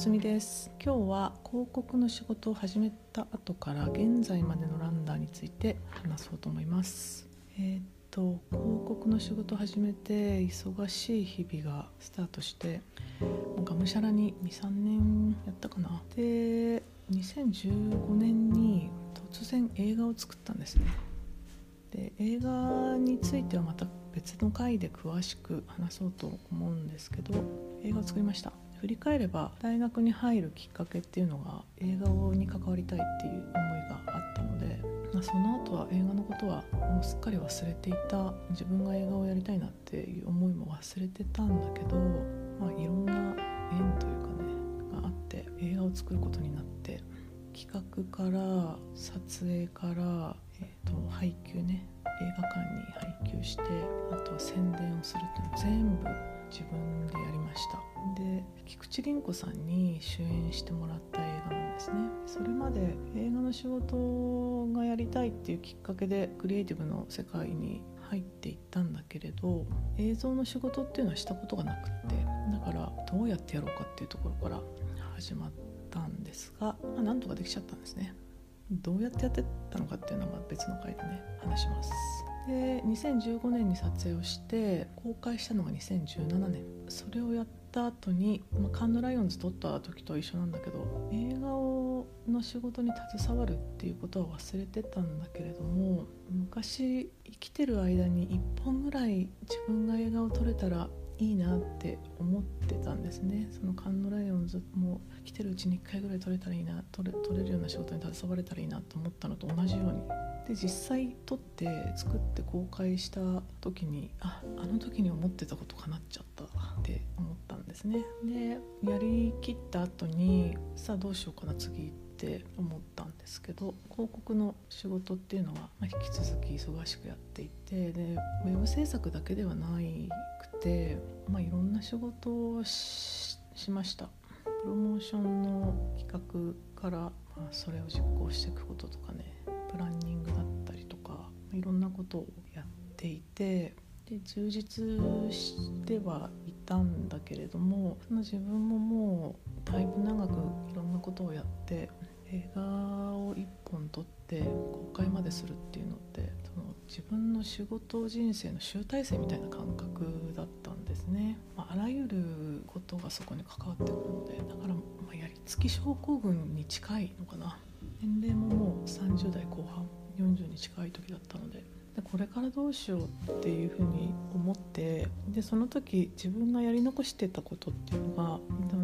夏美です。今日は広告の仕事を始めた後から現在までのランダーについて話そうと思います。えー、っと広告の仕事を始めて忙しい日々がスタートしてもうがむしゃらに23年やったかな。で2015年に突然映画を作ったんですね。で映画についてはまた別の回で詳しく話そうと思うんですけど映画を作りました。振り返れば大学に入るきっかけっていうのが映画に関わりたいっていう思いがあったので、まあ、その後は映画のことはもうすっかり忘れていた自分が映画をやりたいなっていう思いも忘れてたんだけど、まあ、いろんな縁というかねがあって映画を作ることになって企画から撮影から、えーと、配給ね映画館に配給してあとは宣伝をするっていうの全部自分でやりました。で菊池凛子さんに主演してもらった映画なんですね。それまで映画の仕事がやりたいっていうきっかけでクリエイティブの世界に入っていったんだけれど映像の仕事っていうのはしたことがなくってだからどうやってやろうかっていうところから始まったんですが、まあ、なんとかできちゃったんですね。どうやってやってたのかっていうのは別の回でね話します。で2015年に撮影をして公開したのが2017年。それをやった後に、まあ、カンド・ライオンズ撮った時と一緒なんだけど映画をの仕事に携わるっていうことは忘れてたんだけれども昔生きてる間に1本ぐらい自分が映画を撮れたらいいなって思ってたんですね。そのカンヌ・ライオンズも来てるうちに1回ぐらい撮れたらいいな撮れ撮れるような仕事に携われたらいいなと思ったのと同じように。で実際撮って作って公開した時にああの時に思ってたこと叶っちゃったって思ったんですね。でやりきった後にさあどうしようかな次。ってて思ったんですけど広告の仕事っていうのは、引き続き忙しくやっていてでウェブ制作だけではなくて、まあ、いろんな仕事をしました。プロモーションの企画から、まあ、それを実行していくこととかねプランニングだったりとかいろんなことをやっていてで充実してはいたんだけれどもその自分ももうだいぶ長くいろんなことをやって映画を1本撮って公開までするっていうのってその自分の仕事人生の集大成みたいな感覚だったんですね、まあ、あらゆることがそこに関わってくるのでだから、まあ、やりつき症候群に近いのかな。年齢ももう30代後半40に近い時だったのででこれからどうしようっていうふうに思ってでその時自分がやり残してたことっていうのが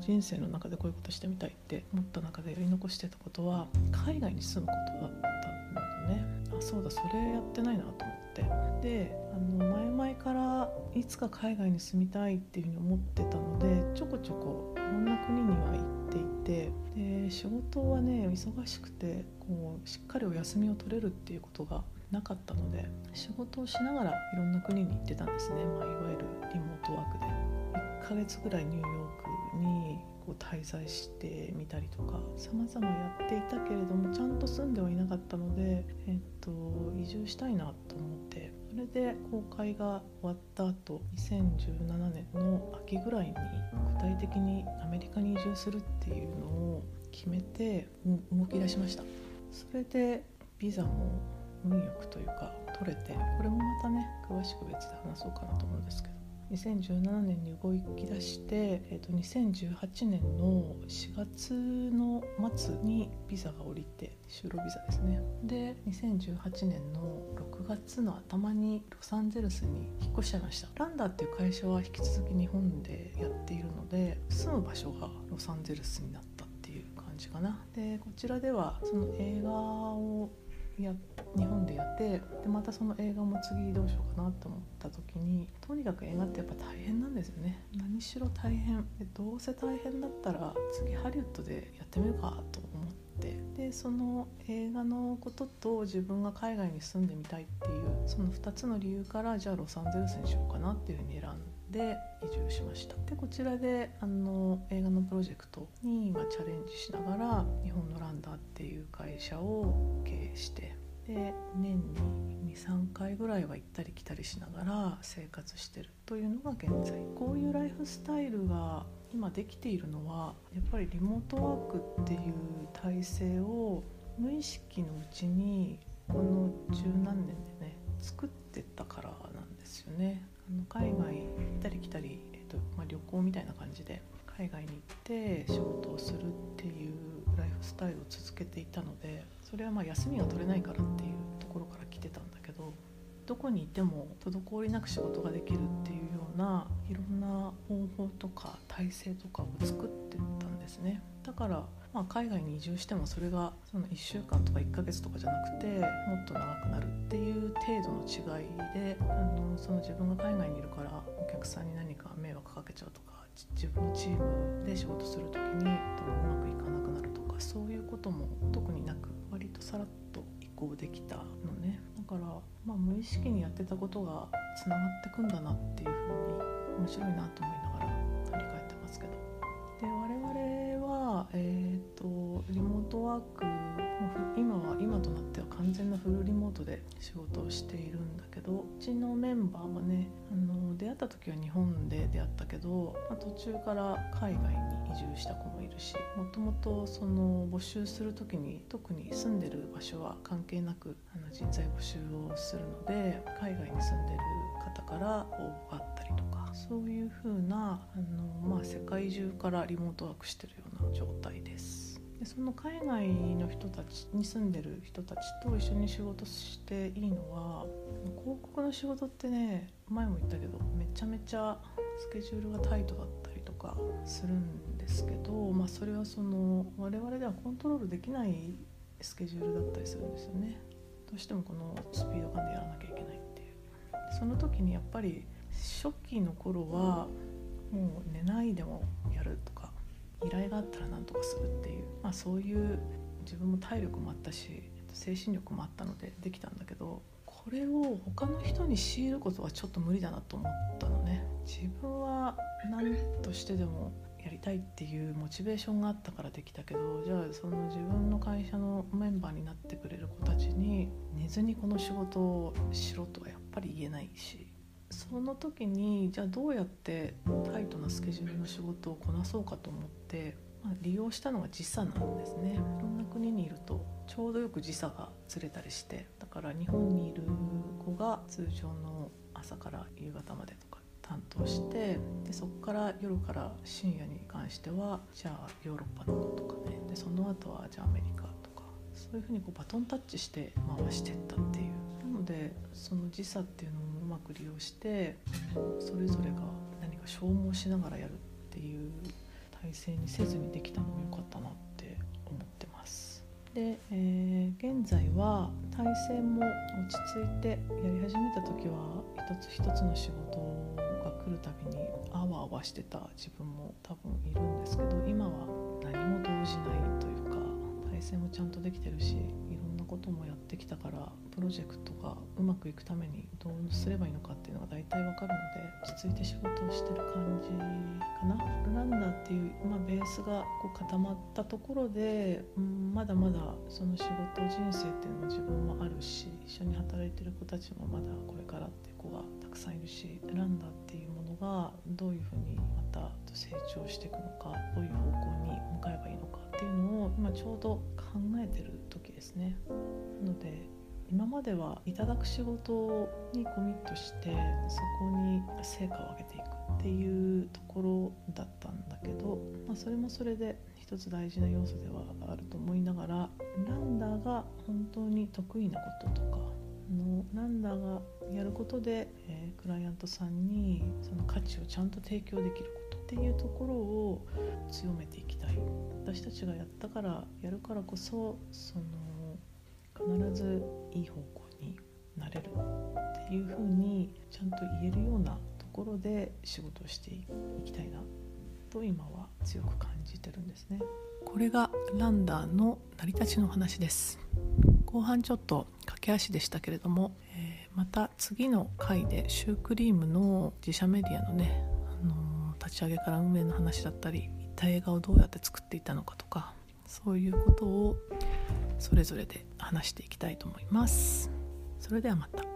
人生の中でこういうことしてみたいって思った中でやり残してたことは海外に住むことだったのでね。あそうだそれやってないなと思って。であの前々からいつか海外に住みたいっていうふうに思ってたのでちょこちょこいろんな国には行っていてで仕事はね忙しくてこうしっかりお休みを取れるっていうことがなかったので仕事をしながらいろんな国に行ってたんですね、まあ、いわゆるリモートワークで。1ヶ月ぐらいニューヨークにこう滞在してみたりとか様々やっていたけれどもちゃんと住んではいなかったので、えっと、移住したいなと思って。それで公開が終わった後2017年の秋ぐらいに具体的にアメリカに移住するっていうのを決めて動き出しました。それでビザも運よくというか取れてこれもまたね詳しく別で話そうかなと思うんですけど。2017年に動き出して、えー、と2018年の4月の末にビザが下りて就労ビザですね。で2018年の6月の頭にロサンゼルスに引っ越しちゃいました。ランダーっていう会社は引き続き日本でやっているので住む場所がロサンゼルスになったっていう感じかな。でこちらではその映画をや日本でやってでまたその映画も次どうしようかなと思った時にとにかく映画ってやっぱ大変なんですよね。何しろ大変。どうせ大変だったら次ハリウッドでやってみるかと思ってでその映画のことと自分が海外に住んでみたいっていうその2つの理由からじゃあロサンゼルスにしようかなっていうふうに選んで移住しました。でこちらであの映画のプロジェクトに今チャレンジしながら日本のランダーっていう会社を経営してでで年に23回ぐらいは行ったり来たりしながら生活してるというのが現在。こういうライフスタイルが今できているのはやっぱりリモートワークっていう体制を無意識のうちにこの十何年でね作ってったからなんですよね。あの海外行ったり来たり、えっとまあ、旅行みたいな感じで海外に行って仕事をするっていうライフスタイルを続けていたのでそれはまあ休みが取れないからっていうところから来てたんだけどどこにいても滞りなく仕事ができるっていうようないろんな方法とか体制とかを作ってたんですね。だからまあ、海外に移住してもそれがその1週間とか1ヶ月とかじゃなくてもっと長くなるっていう程度の違いであのその自分が海外にいるからお客さんに何か迷惑かけちゃうとか自分のチームで仕事する時にううまくいかなくなるとかそういうことも特になく割とさらっと移行できたのね。だから、まあ、無意識にやってたことがつながってくんだなっていうふうに面白いなと思いながら振り返ってますけど。で我々はえーと、リモートワーク今は今となっては完全なフルリモートで仕事をしているんだけどうちのメンバーはねあの出会った時は日本で出会ったけど、まあ、途中から海外に移住した子もいるしもともとその募集する時に特に住んでる場所は関係なくあの人材募集をするので海外に住んでる方から応募があったりとかそういうふうなあの、まあ、世界中からリモートワークしてるような状態です。でその海外の人たちに住んでる人たちと一緒に仕事していいのは広告の仕事ってね前も言ったけどめちゃめちゃスケジュールがタイトだったりとかするんですけど、まあ、それはその我々ではコントロールできないスケジュールだったりするんですよね。どうしてもこのスピード感でやらなきゃいけないっていう。その時にやっぱり初期の頃はもう寝ないでもやるとか依頼があったら何とかするっていう、まあ、そういう自分も体力もあったし精神力もあったのでできたんだけどこれを他の人に強いることはちょっと無理だなと思ったのね。自分は何としてでもやりたいっていうモチベーションがあったからできたけどじゃあその自分の会社のメンバーになってくれる子たちに寝ずにこの仕事をしろとはやっぱり言えないしその時にじゃあどうやってタイトなスケジュールの仕事をこなそうかと思って、まあ、利用したのが時差なんですね。いろんな国にいるとちょうどよく時差がずれたりしてだから日本にいる子が通常の朝から夕方までとか担当してでそこから夜から深夜に関してはじゃあヨーロッパの子とかね。でその後はじゃあアメリカとかそういうふうにこうバトンタッチして回してったっていう。なのでその時差っていうのもく利用してそれぞれが何か消耗しながらやるっていう体制にせずにできたのも良かったなって思ってます。で、えー、現在は体制も落ち着いてやり始めた時は一つ一つの仕事が来るたびにあわあわしてた自分も多分いるんですけど今は何も動じないというか体制もちゃんとできてるしいろんなこともやってきたからプロジェクトがうまくいくためにどうすればいいのかっていうのが大体わかるので落ち着いて仕事をしてる感じかな。ランナーっていう、まあ、ベースがこう固まったところで、うん、まだまだその仕事人生っていうのも自分もあるし一緒に働いてる子たちもまだこれからっていう子がたくさんいるしランナーっていうものがどういうふうに成長していくのかどういう方向に向かえばいいのかっていうのを今ちょうど考えてる時ですね。なので今まではいただく仕事にコミットしてそこに成果を上げていくっていうところだったんだけど、まあ、それもそれで一つ大事な要素ではあると思いながらランダーが本当に得意なこととかのランダーがやることで、えー、クライアントさんにその価値をちゃんと提供できることっていうところを強めていきたい私たちがやったからやるからこそその必ずいい方向になれるっていうふうにちゃんと言えるようなところで仕事をしていきたいなと今は強く感じてるんですね。これがランダーの成り立ちの話です後半ちょっと駆け足でしたけれども、えー、また次の回でシュークリームの自社メディアのね、立ち上げから運命の話だったり一体映画をどうやって作っていたのかとかそういうことをそれぞれで話していきたいと思います。それではまた。